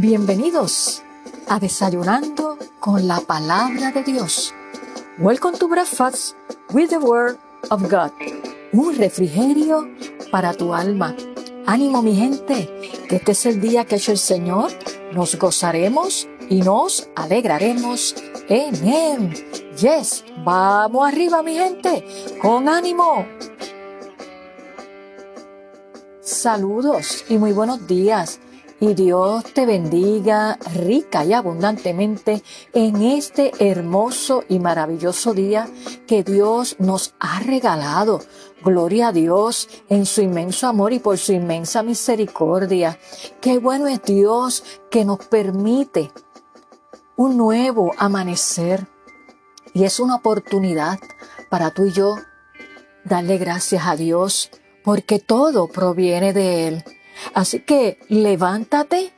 Bienvenidos a Desayunando con la Palabra de Dios. Welcome to Breakfast with the Word of God. Un refrigerio para tu alma. Ánimo mi gente, que este es el día que ha hecho el Señor. Nos gozaremos y nos alegraremos en. Yes, vamos arriba mi gente, con ánimo. Saludos y muy buenos días y Dios te bendiga rica y abundantemente en este hermoso y maravilloso día que Dios nos ha regalado. Gloria a Dios en su inmenso amor y por su inmensa misericordia. Qué bueno es Dios que nos permite un nuevo amanecer y es una oportunidad para tú y yo darle gracias a Dios porque todo proviene de Él. Así que levántate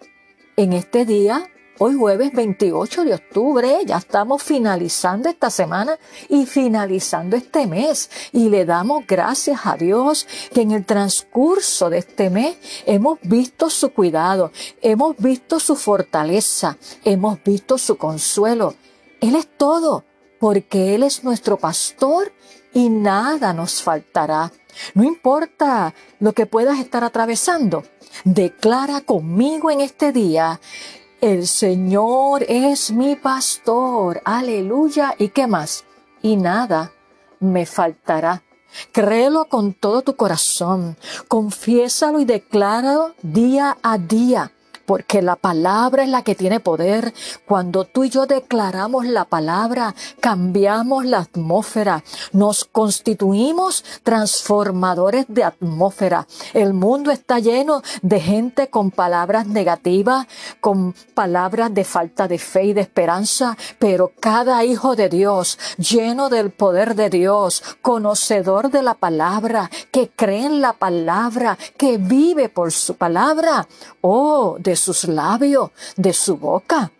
en este día, hoy jueves 28 de octubre, ya estamos finalizando esta semana y finalizando este mes. Y le damos gracias a Dios que en el transcurso de este mes hemos visto su cuidado, hemos visto su fortaleza, hemos visto su consuelo. Él es todo, porque Él es nuestro pastor y nada nos faltará. No importa lo que puedas estar atravesando, declara conmigo en este día, el Señor es mi pastor, aleluya, ¿y qué más? Y nada me faltará. Créelo con todo tu corazón, confiésalo y decláralo día a día porque la palabra es la que tiene poder. Cuando tú y yo declaramos la palabra, cambiamos la atmósfera, nos constituimos transformadores de atmósfera. El mundo está lleno de gente con palabras negativas, con palabras de falta de fe y de esperanza, pero cada hijo de Dios, lleno del poder de Dios, conocedor de la palabra, que cree en la palabra, que vive por su palabra, oh, de sus labios, de su boca.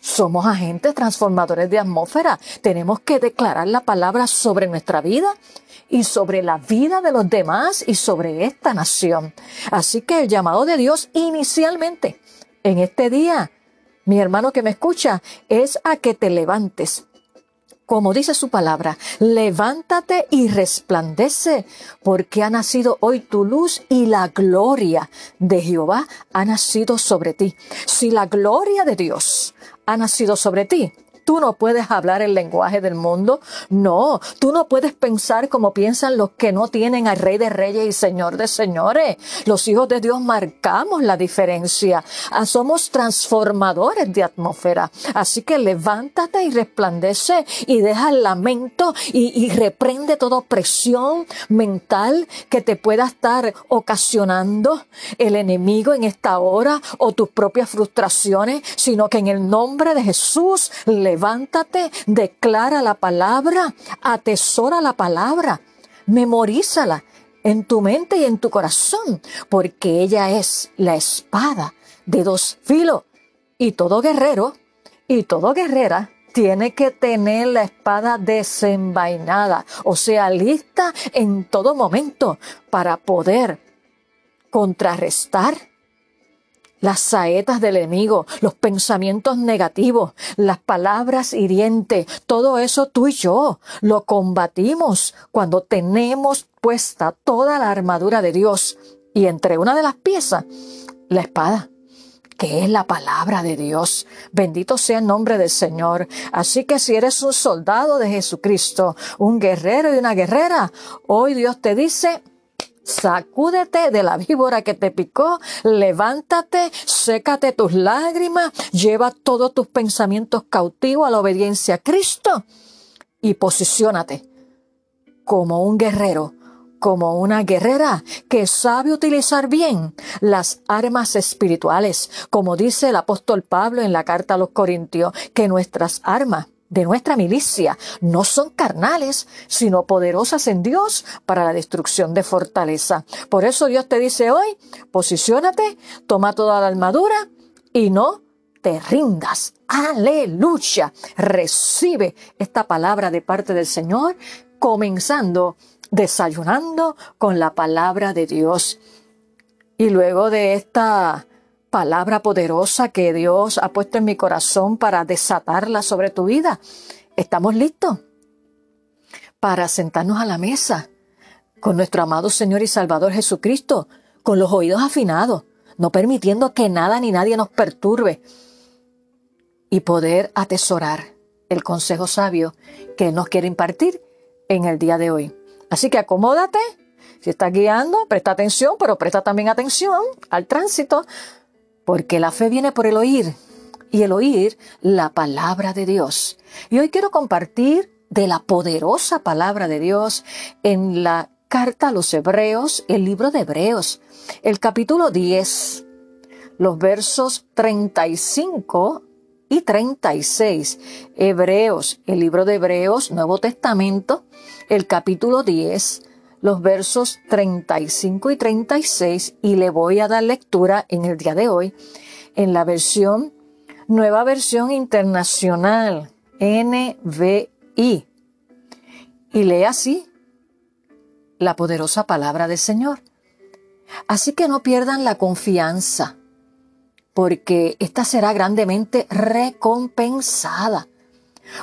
Somos agentes transformadores de atmósfera. Tenemos que declarar la palabra sobre nuestra vida y sobre la vida de los demás y sobre esta nación. Así que el llamado de Dios inicialmente en este día, mi hermano que me escucha, es a que te levantes como dice su palabra, levántate y resplandece, porque ha nacido hoy tu luz y la gloria de Jehová ha nacido sobre ti. Si la gloria de Dios ha nacido sobre ti, Tú no puedes hablar el lenguaje del mundo. No, tú no puedes pensar como piensan los que no tienen al Rey de Reyes y Señor de Señores. Los hijos de Dios marcamos la diferencia. Ah, somos transformadores de atmósfera. Así que levántate y resplandece y deja el lamento y, reprende toda opresión mental que te pueda estar ocasionando el enemigo en esta hora o tus propias frustraciones, sino que en el nombre de Jesús levántate levántate, declara la palabra, atesora la palabra, memorízala en tu mente y en tu corazón, porque ella es la espada de dos filos. Y todo guerrero y todo guerrera tiene que tener la espada desenvainada, o sea, lista en todo momento para poder contrarrestar las saetas del enemigo, los pensamientos negativos, las palabras hirientes, todo eso tú y yo lo combatimos cuando tenemos puesta toda la armadura de Dios y entre una de las piezas, la espada que es la palabra de Dios. Bendito sea el nombre del Señor. Así que si eres un soldado de Jesucristo, un guerrero y una guerrera, hoy Dios te dice, Sacúdete de la víbora que te picó, levántate, sécate tus lágrimas, lleva todos tus pensamientos cautivos a la obediencia a Cristo y posiciónate como un guerrero, como una guerrera que sabe utilizar bien las armas espirituales, como dice el apóstol Pablo en la carta a los Corintios, que nuestras armas de nuestra milicia no son carnales, sino poderosas en Dios para la destrucción de fortaleza. Por eso Dios te dice hoy, posiciónate, toma toda la armadura y no te rindas. Aleluya. Recibe esta palabra de parte del Señor, comenzando desayunando con la palabra de Dios. Y luego de esta palabra poderosa que Dios ha puesto en mi corazón para desatarla sobre tu vida. ¿Estamos listos? Para sentarnos a la mesa con nuestro amado Señor y Salvador Jesucristo, con los oídos afinados, no permitiendo que nada ni nadie nos perturbe y poder atesorar el consejo sabio que nos quiere impartir en el día de hoy. Así que acomódate, si estás guiando, presta atención, pero presta también atención al tránsito, porque la fe viene por el oír y el oír la palabra de Dios. Y hoy quiero compartir de la poderosa palabra de Dios en la carta a los Hebreos, el libro de Hebreos, el capítulo 10, los versos 35 y 36. Hebreos, el libro de Hebreos, Nuevo Testamento, el capítulo 10, los versos 35 y 36, y le voy a dar lectura en el día de hoy en la versión, nueva versión internacional, NVI. Y lee así la poderosa palabra del Señor. Así que no pierdan la confianza porque esta será grandemente recompensada.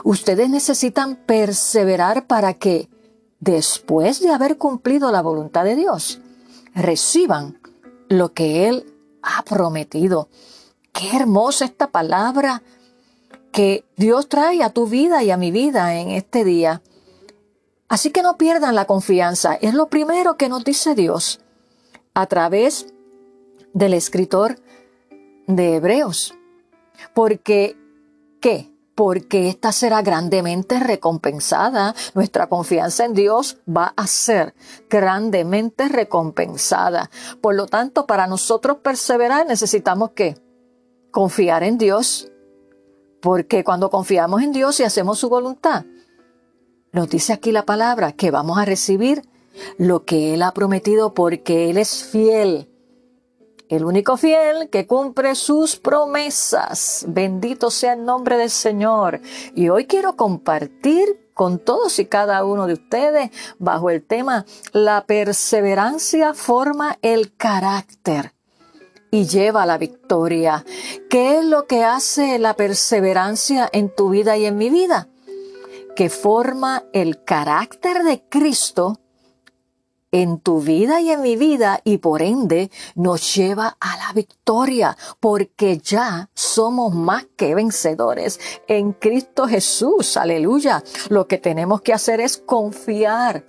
Ustedes necesitan perseverar para que, después de haber cumplido la voluntad de Dios, reciban lo que Él ha prometido. Qué hermosa esta palabra que Dios trae a tu vida y a mi vida en este día. Así que no pierdan la confianza. Es lo primero que nos dice Dios a través del escritor de Hebreos. Porque, ¿qué? Porque esta será grandemente recompensada. Nuestra confianza en Dios va a ser grandemente recompensada. Por lo tanto, para nosotros perseverar necesitamos ¿qué? Confiar en Dios. Porque cuando confiamos en Dios y hacemos su voluntad, nos dice aquí la palabra que vamos a recibir lo que Él ha prometido porque Él es fiel el único fiel que cumple sus promesas. Bendito sea el nombre del Señor. Y hoy quiero compartir con todos y cada uno de ustedes bajo el tema La perseverancia forma el carácter y lleva a la victoria. ¿Qué es lo que hace la perseverancia en tu vida y en mi vida? Que forma el carácter de Cristo en tu vida y en mi vida y por ende nos lleva a la victoria porque ya somos más que vencedores en Cristo Jesús. Aleluya. Lo que tenemos que hacer es confiar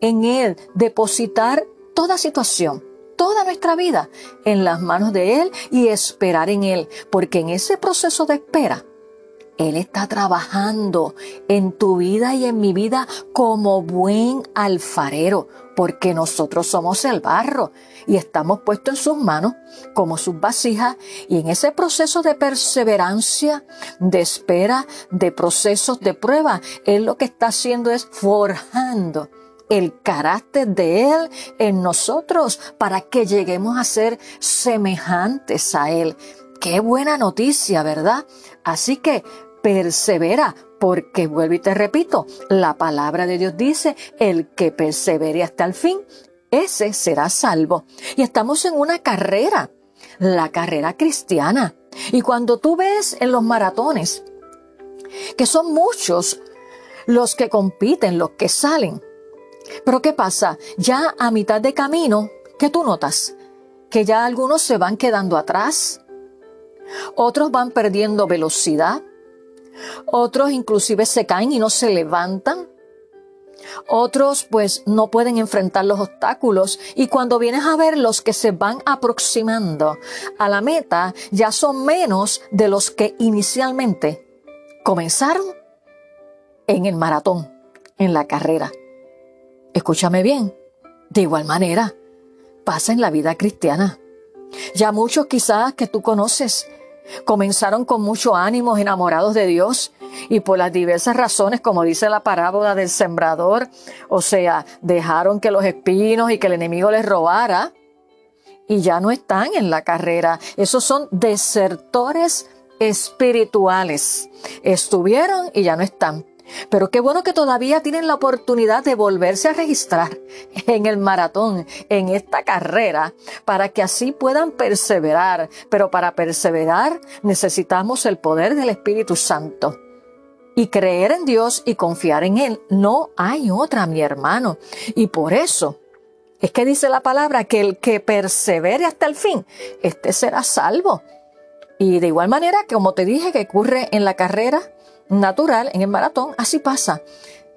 en Él, depositar toda situación toda nuestra vida en las manos de Él y esperar en Él, porque en ese proceso de espera él está trabajando en tu vida y en mi vida como buen alfarero, porque nosotros somos el barro y estamos puestos en sus manos como sus vasijas y en ese proceso de perseverancia, de espera, de procesos de prueba, Él lo que está haciendo es forjando el carácter de Él en nosotros para que lleguemos a ser semejantes a Él. Qué buena noticia, ¿verdad? Así que persevera, porque vuelvo y te repito, la palabra de Dios dice, el que persevere hasta el fin, ese será salvo. Y estamos en una carrera, la carrera cristiana. Y cuando tú ves en los maratones, que son muchos los que compiten, los que salen, pero ¿qué pasa? Ya a mitad de camino, ¿qué tú notas? Que ya algunos se van quedando atrás, otros van perdiendo velocidad, otros inclusive se caen y no se levantan. Otros pues no pueden enfrentar los obstáculos y cuando vienes a ver los que se van aproximando a la meta ya son menos de los que inicialmente comenzaron en el maratón, en la carrera. Escúchame bien, de igual manera pasa en la vida cristiana. Ya muchos quizás que tú conoces Comenzaron con mucho ánimo, enamorados de Dios, y por las diversas razones, como dice la parábola del sembrador, o sea, dejaron que los espinos y que el enemigo les robara, y ya no están en la carrera. Esos son desertores espirituales. Estuvieron y ya no están. Pero qué bueno que todavía tienen la oportunidad de volverse a registrar en el maratón, en esta carrera, para que así puedan perseverar. Pero para perseverar necesitamos el poder del Espíritu Santo. Y creer en Dios y confiar en Él. No hay otra, mi hermano. Y por eso es que dice la palabra que el que persevere hasta el fin, este será salvo. Y de igual manera, como te dije que ocurre en la carrera, natural en el maratón, así pasa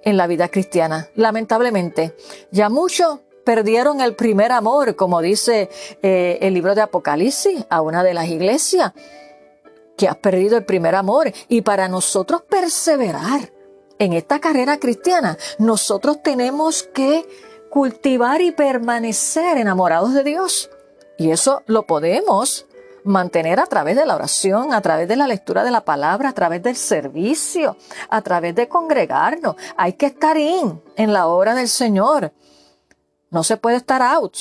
en la vida cristiana. Lamentablemente, ya muchos perdieron el primer amor, como dice eh, el libro de Apocalipsis a una de las iglesias, que has perdido el primer amor. Y para nosotros perseverar en esta carrera cristiana, nosotros tenemos que cultivar y permanecer enamorados de Dios. Y eso lo podemos mantener a través de la oración, a través de la lectura de la palabra, a través del servicio, a través de congregarnos. Hay que estar in en la obra del Señor. No se puede estar out,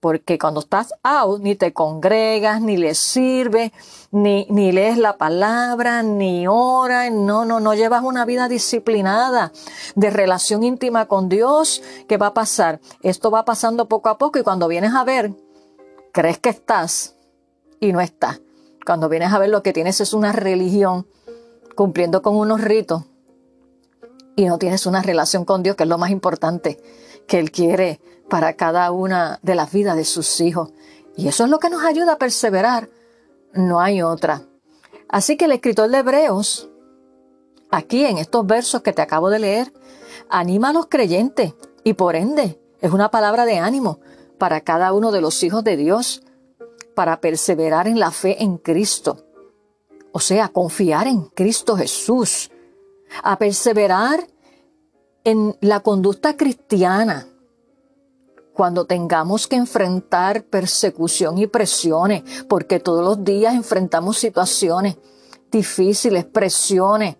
porque cuando estás out ni te congregas, ni le sirves, ni, ni lees la palabra, ni oras, no, no, no llevas una vida disciplinada de relación íntima con Dios. ¿Qué va a pasar? Esto va pasando poco a poco y cuando vienes a ver, crees que estás y no está. Cuando vienes a ver lo que tienes es una religión cumpliendo con unos ritos y no tienes una relación con Dios, que es lo más importante que Él quiere para cada una de las vidas de sus hijos. Y eso es lo que nos ayuda a perseverar. No hay otra. Así que el escritor de Hebreos, aquí en estos versos que te acabo de leer, anima a los creyentes y por ende es una palabra de ánimo para cada uno de los hijos de Dios para perseverar en la fe en Cristo. O sea, confiar en Cristo Jesús. A perseverar en la conducta cristiana. Cuando tengamos que enfrentar persecución y presiones, porque todos los días enfrentamos situaciones difíciles, presiones,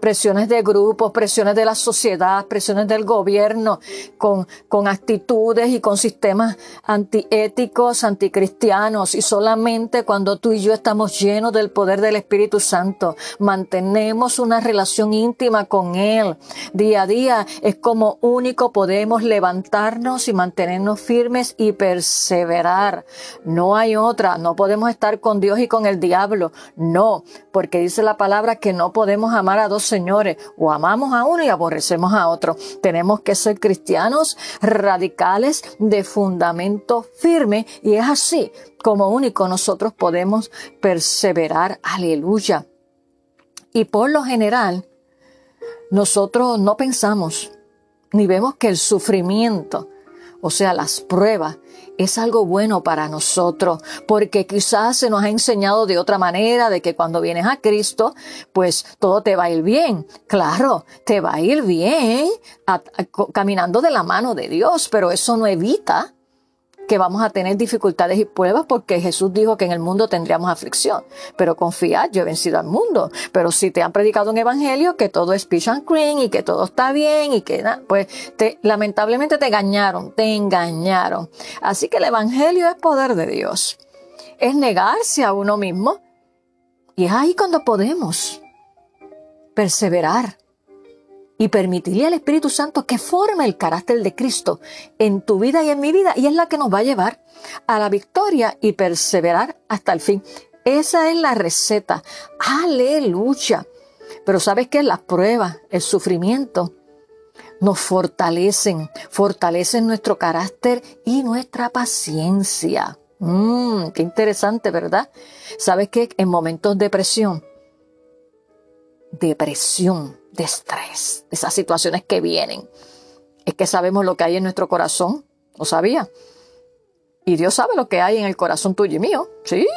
presiones de grupos, presiones de la sociedad, presiones del gobierno, con, con actitudes y con sistemas antiéticos, anticristianos. Y solamente cuando tú y yo estamos llenos del poder del Espíritu Santo, mantenemos una relación íntima con Él día a día, es como único podemos levantarnos y mantenernos firmes y perseverar. No hay otra, no podemos estar con Dios y con el diablo. No, porque dice la palabra que no podemos amar a dos señores, o amamos a uno y aborrecemos a otro. Tenemos que ser cristianos radicales de fundamento firme y es así como único nosotros podemos perseverar. Aleluya. Y por lo general, nosotros no pensamos ni vemos que el sufrimiento, o sea, las pruebas, es algo bueno para nosotros, porque quizás se nos ha enseñado de otra manera, de que cuando vienes a Cristo, pues todo te va a ir bien. Claro, te va a ir bien caminando de la mano de Dios, pero eso no evita que vamos a tener dificultades y pruebas porque Jesús dijo que en el mundo tendríamos aflicción. Pero confiad, yo he vencido al mundo. Pero si te han predicado un evangelio que todo es peach and cream y que todo está bien y que pues te, lamentablemente te engañaron, te engañaron. Así que el evangelio es poder de Dios. Es negarse a uno mismo. Y es ahí cuando podemos perseverar y permitirle al Espíritu Santo que forme el carácter de Cristo en tu vida y en mi vida y es la que nos va a llevar a la victoria y perseverar hasta el fin. Esa es la receta. Aleluya. Pero sabes que las pruebas, el sufrimiento, nos fortalecen, fortalecen nuestro carácter y nuestra paciencia. Mmm, qué interesante, ¿verdad? Sabes que en momentos de presión, depresión, de estrés, esas situaciones que vienen. Es que sabemos lo que hay en nuestro corazón, ¿lo sabía? Y Dios sabe lo que hay en el corazón tuyo y mío. Sí,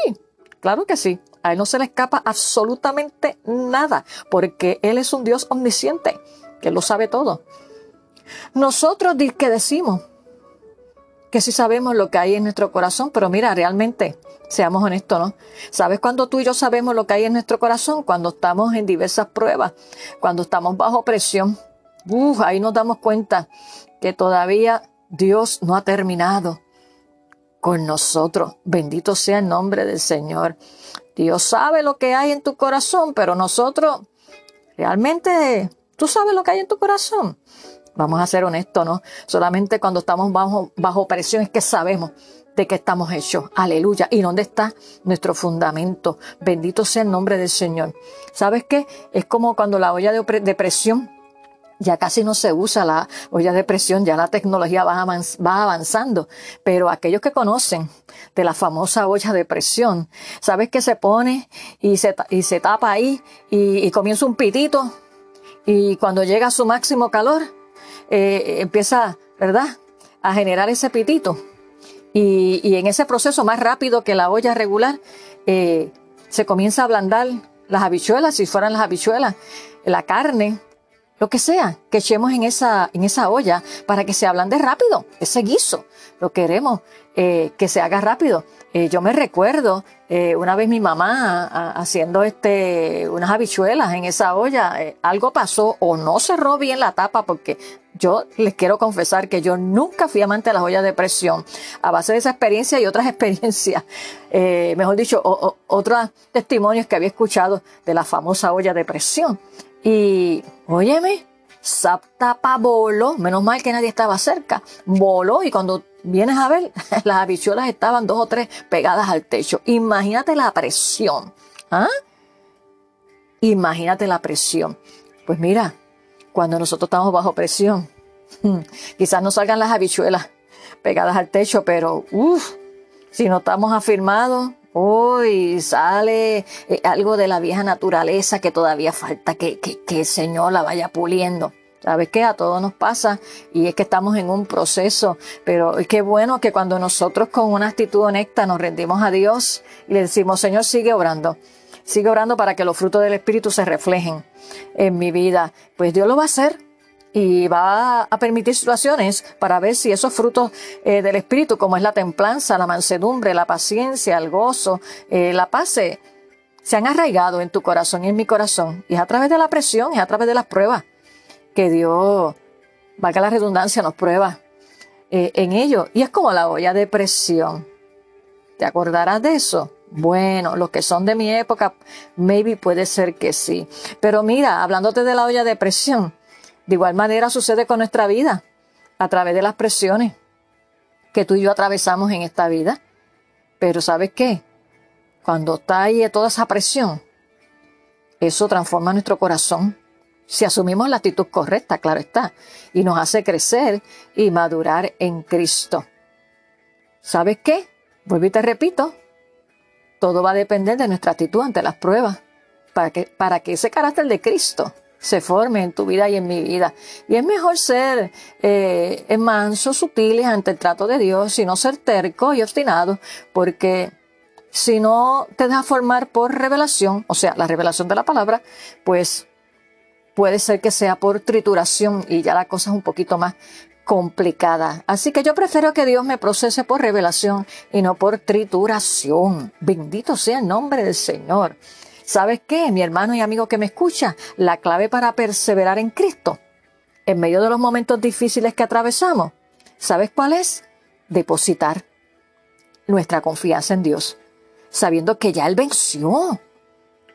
claro que sí. A Él no se le escapa absolutamente nada, porque Él es un Dios omnisciente, que lo sabe todo. Nosotros que decimos que sí sabemos lo que hay en nuestro corazón, pero mira, realmente Seamos honestos, ¿no? ¿Sabes cuando tú y yo sabemos lo que hay en nuestro corazón? Cuando estamos en diversas pruebas, cuando estamos bajo presión. Uf, ahí nos damos cuenta que todavía Dios no ha terminado con nosotros. Bendito sea el nombre del Señor. Dios sabe lo que hay en tu corazón, pero nosotros realmente ¿Tú sabes lo que hay en tu corazón? Vamos a ser honestos, ¿no? Solamente cuando estamos bajo, bajo presión es que sabemos de qué estamos hechos. Aleluya. ¿Y dónde está nuestro fundamento? Bendito sea el nombre del Señor. ¿Sabes qué? Es como cuando la olla de, presión ya casi no se usa la olla de presión, ya la tecnología va, avanzando, pero aquellos que conocen de la famosa olla de presión, ¿sabes qué se pone y se, y se tapa ahí y, comienza un pitito y cuando llega a su máximo calor, eh, empieza, ¿verdad?, a generar ese pitito. Y, en ese proceso más rápido que la olla regular, eh, se comienza a ablandar las habichuelas, si fueran las habichuelas, la carne, lo que sea, que echemos en esa, en esa olla para que se ablande rápido, ese guiso. Lo queremos eh, que se haga rápido. Eh, yo me recuerdo eh, una vez mi mamá haciendo este, unas habichuelas en esa olla, algo pasó o no cerró bien la tapa porque yo les quiero confesar que yo nunca fui amante de las ollas de presión. A base de esa experiencia y otras experiencias, mejor dicho, otros testimonios que había escuchado de la famosa olla de presión. Y, óyeme, tapa voló, menos mal que nadie estaba cerca, voló y cuando vienes a ver, las habichuelas estaban dos o tres pegadas al techo. Imagínate la presión. ¿Ah? Imagínate la presión. Pues mira, cuando nosotros estamos bajo presión, quizás no salgan las habichuelas pegadas al techo, pero uff, si no estamos afirmados, uy, sale eh, algo de la vieja naturaleza que todavía falta que, que, que el Señor la vaya puliendo. ¿Sabes qué? A todos nos pasa y es que estamos en un proceso, pero qué bueno que cuando nosotros con una actitud honesta nos rendimos a Dios y le decimos, Señor, sigue orando, sigue orando para que los frutos del Espíritu se reflejen en mi vida, pues Dios lo va a hacer y va a permitir situaciones para ver si esos frutos eh, del Espíritu, como es la templanza, la mansedumbre, la paciencia, el gozo, eh, la paz, se, se han arraigado en tu corazón y en mi corazón. Y es a través de la presión, es a través de las pruebas que Dios, valga la redundancia, nos prueba eh, en ello. Y es como la olla de presión. ¿Te acordarás de eso? Bueno, los que son de mi época, maybe puede ser que sí. Pero mira, hablándote de la olla de presión, de igual manera sucede con nuestra vida, a través de las presiones que tú y yo atravesamos en esta vida. Pero ¿sabes qué? Cuando está ahí toda esa presión, eso transforma nuestro corazón si asumimos la actitud correcta, claro está, y nos hace crecer y madurar en Cristo. ¿Sabes qué? Vuelvo y te repito, todo va a depender de nuestra actitud ante las pruebas, para que, para que ese carácter de Cristo se forme en tu vida y en mi vida. Y es mejor ser eh, manso, sutiles ante el trato de Dios y no ser terco y obstinado, porque si no te dejas formar por revelación, o sea, la revelación de la palabra, pues puede ser que sea por trituración y ya la cosa es un poquito más complicada. Así que yo prefiero que Dios me procese por revelación y no por trituración. Bendito sea el nombre del Señor. ¿Sabes qué, mi hermano y amigo que me escucha? La clave para perseverar en Cristo, en medio de los momentos difíciles que atravesamos, ¿sabes cuál es? Depositar nuestra confianza en Dios, sabiendo que ya Él venció.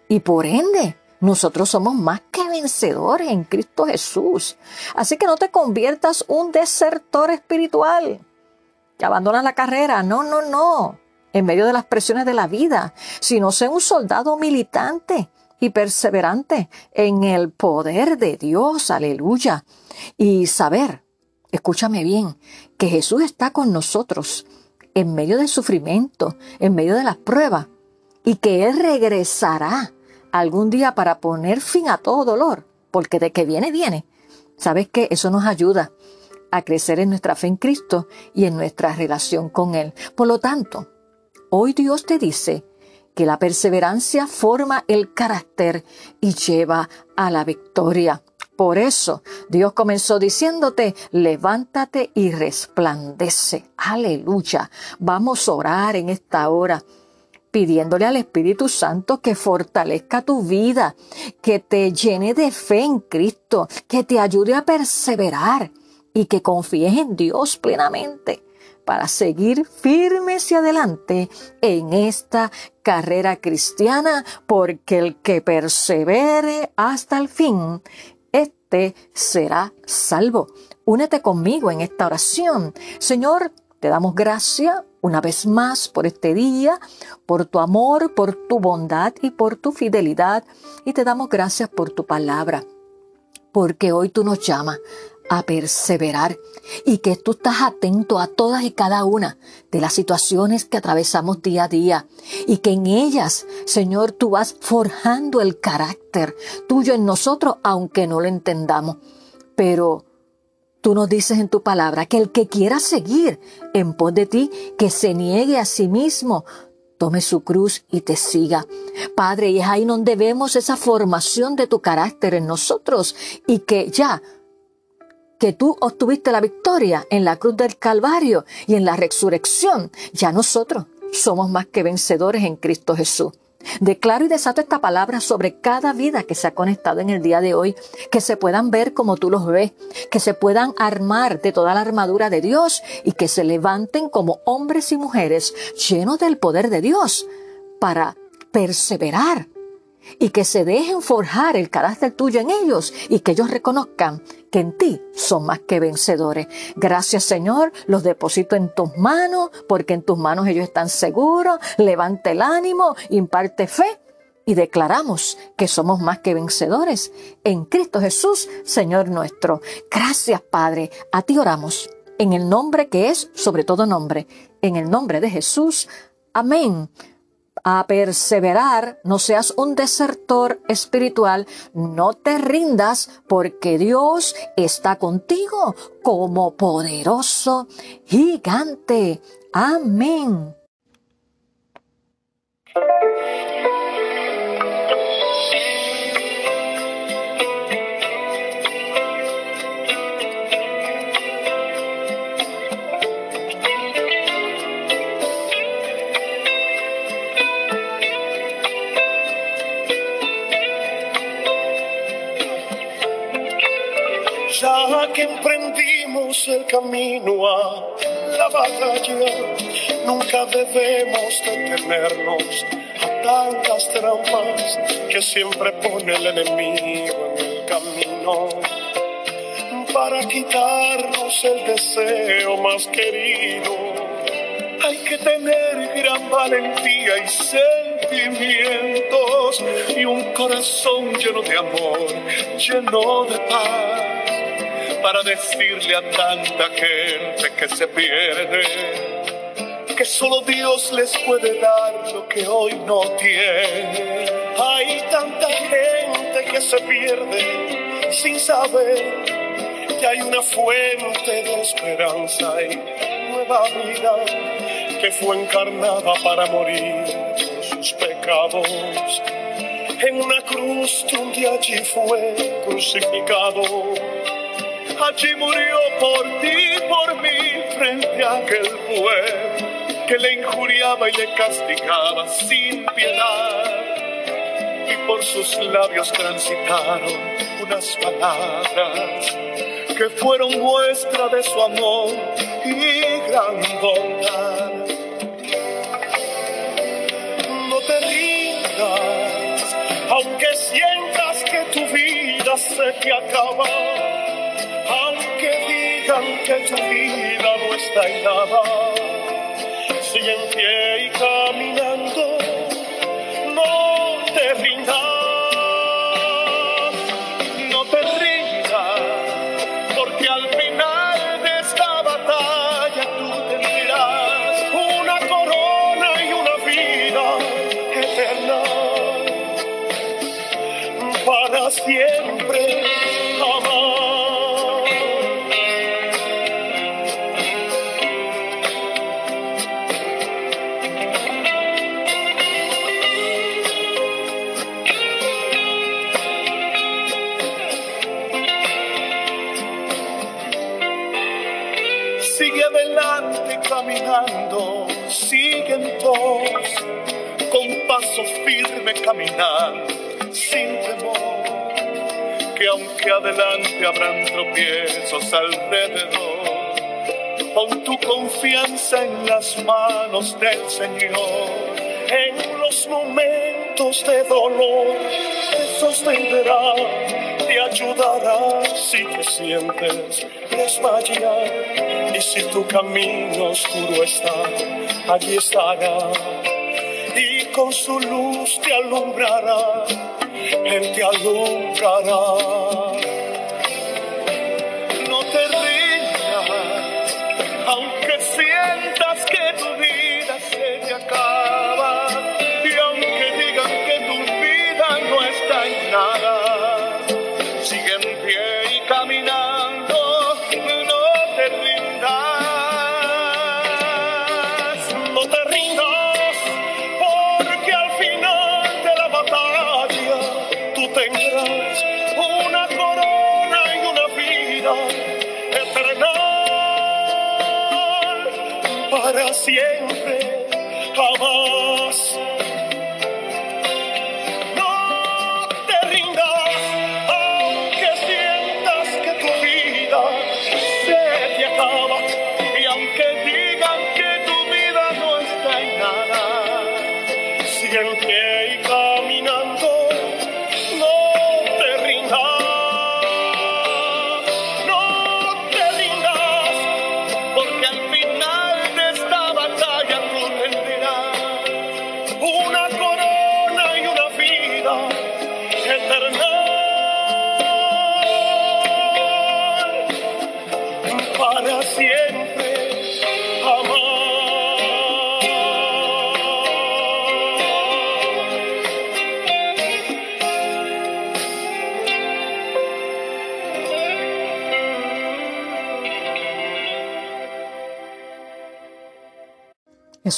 Y por ende, nosotros somos más que vencedores en Cristo Jesús. Así que no te conviertas un desertor espiritual que abandona la carrera. No, no, no. En medio de las presiones de la vida, sino sé un soldado militante y perseverante en el poder de Dios. Aleluya. Y saber, escúchame bien, que Jesús está con nosotros en medio del sufrimiento, en medio de las pruebas, y que Él regresará algún día para poner fin a todo dolor, porque de que viene, viene. ¿Sabes qué? Eso nos ayuda a crecer en nuestra fe en Cristo y en nuestra relación con Él. Por lo tanto, hoy Dios te dice que la perseverancia forma el carácter y lleva a la victoria. Por eso Dios comenzó diciéndote, levántate y resplandece. Aleluya. Vamos a orar en esta hora pidiéndole al Espíritu Santo que fortalezca tu vida, que te llene de fe en Cristo, que te ayude a perseverar y que confíes en Dios plenamente para seguir firmes y adelante en esta carrera cristiana, porque el que persevere hasta el fin, usted será salvo. Únete conmigo en esta oración. Señor, te damos gracias una vez más por este día, por tu amor, por tu bondad y por tu fidelidad. Y te damos gracias por tu palabra, porque hoy tú nos llamas a perseverar y que tú estás atento a todas y cada una de las situaciones que atravesamos día a día y que en ellas, Señor, tú vas forjando el carácter tuyo en nosotros, aunque no lo entendamos. Pero Tú nos dices en tu palabra que el que quiera seguir en pos de ti, que se niegue a sí mismo, tome su cruz y te siga. Padre, y es ahí donde vemos esa formación de tu carácter en nosotros y que ya que tú obtuviste la victoria en la cruz del Calvario y en la resurrección, ya nosotros somos más que vencedores en Cristo Jesús. Declaro y desato esta palabra sobre cada vida que se ha conectado en el día de hoy, que se puedan ver como tú los ves, que se puedan armar de toda la armadura de Dios y que se levanten como hombres y mujeres llenos del poder de Dios para perseverar y que se dejen forjar el carácter tuyo en ellos y que ellos reconozcan que en ti son más que vencedores. Gracias Señor, los deposito en tus manos porque en tus manos ellos están seguros. Levante el ánimo, imparte fe y declaramos que somos más que vencedores en Cristo Jesús, Señor nuestro. Gracias Padre, a ti oramos en el nombre que es sobre todo nombre, en el nombre de Jesús. Amén a perseverar, no seas un desertor espiritual, no te rindas porque Dios está contigo como poderoso gigante. Amén. Que emprendimos el camino a la batalla, nunca debemos detenernos a tantas trampas que siempre pone el enemigo en el camino para quitarnos el deseo más querido. Hay que tener gran valentía y sentimientos y un corazón lleno de amor, lleno de paz para decirle a tanta gente que se pierde que solo Dios les puede dar lo que hoy no tiene. Hay tanta gente que se pierde sin saber que hay una fuente de esperanza y nueva vida que fue encarnada para morir por sus pecados. En una cruz donde allí fue crucificado allí murió por ti, por mí, frente a aquel pueblo que le injuriaba y le castigaba sin piedad. Y por sus labios transitaron unas palabras que fueron muestra de su amor y gran bondad. No te rindas, aunque sientas que tu vida se te acaba que tu vida no está en nada. Sigue en siguen todos con paso firme caminar, sin temor, que aunque adelante habrán tropiezos alrededor, pon tu confianza en las manos del Señor, en los momentos de dolor te sostendrá, te ayudará si te sientes desmayar si tu camino oscuro está, allí estará y con su luz te alumbrará, Él te alumbrará. Para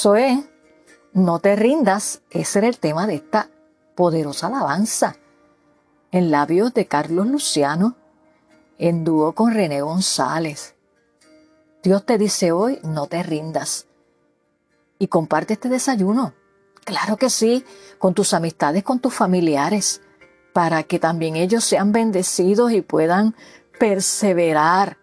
Eso es, no te rindas. Ese era el tema de esta poderosa alabanza. En labios de Carlos Luciano, en dúo con René González. Dios te dice hoy, no te rindas. Y comparte este desayuno. Claro que sí, con tus amistades, con tus familiares, para que también ellos sean bendecidos y puedan perseverar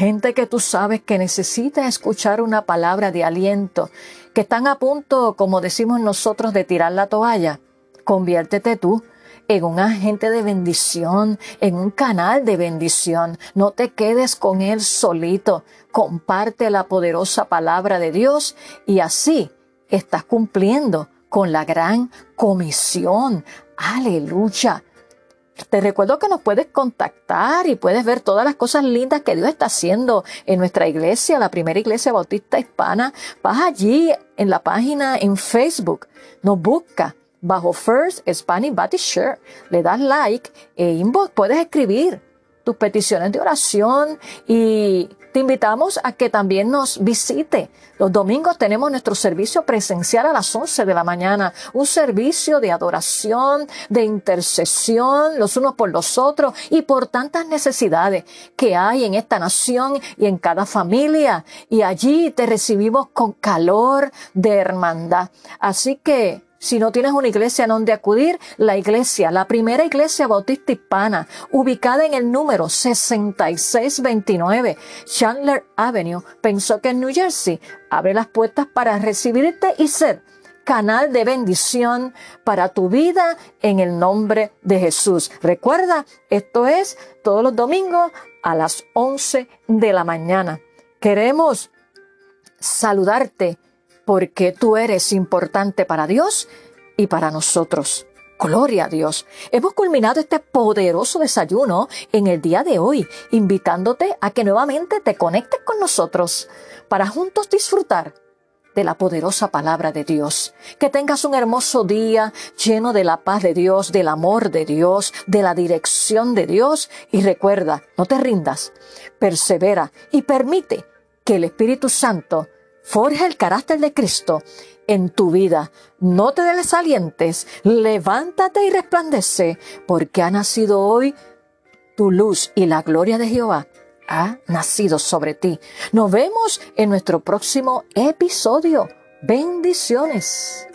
Gente que tú sabes que necesita escuchar una palabra de aliento, que están a punto, como decimos nosotros, de tirar la toalla. Conviértete tú en un agente de bendición, en un canal de bendición. No te quedes con él solito. Comparte la poderosa palabra de Dios y así estás cumpliendo con la gran comisión. Aleluya. Te recuerdo que nos puedes contactar y puedes ver todas las cosas lindas que Dios está haciendo en nuestra iglesia, la primera iglesia bautista hispana. Vas allí en la página en Facebook, nos busca bajo First Spanish Baptist Church, le das like e inbox, puedes escribir tus peticiones de oración y te invitamos a que también nos visite. Los domingos tenemos nuestro servicio presencial a las 11 de la mañana, un servicio de adoración, de intercesión los unos por los otros y por tantas necesidades que hay en esta nación y en cada familia. Y allí te recibimos con calor de hermandad. Así que si no tienes una iglesia en donde acudir, la iglesia, la primera iglesia bautista hispana, ubicada en el número 6629 Chandler Avenue, pensó que en New Jersey, abre las puertas para recibirte y ser canal de bendición para tu vida en el nombre de Jesús. Recuerda, esto es todos los domingos a las 11 de la mañana. Queremos saludarte porque tú eres importante para Dios y para nosotros. Gloria a Dios. Hemos culminado este poderoso desayuno en el día de hoy, invitándote a que nuevamente te conectes con nosotros para juntos disfrutar de la poderosa palabra de Dios. Que tengas un hermoso día lleno de la paz de Dios, del amor de Dios, de la dirección de Dios. Y recuerda, no te rindas, persevera y permite que el Espíritu Santo forje el carácter de Cristo en tu vida. No te desalientes, levántate y resplandece, porque ha nacido hoy tu luz y la gloria de Jehová ha nacido sobre ti. Nos vemos en nuestro próximo episodio. Bendiciones.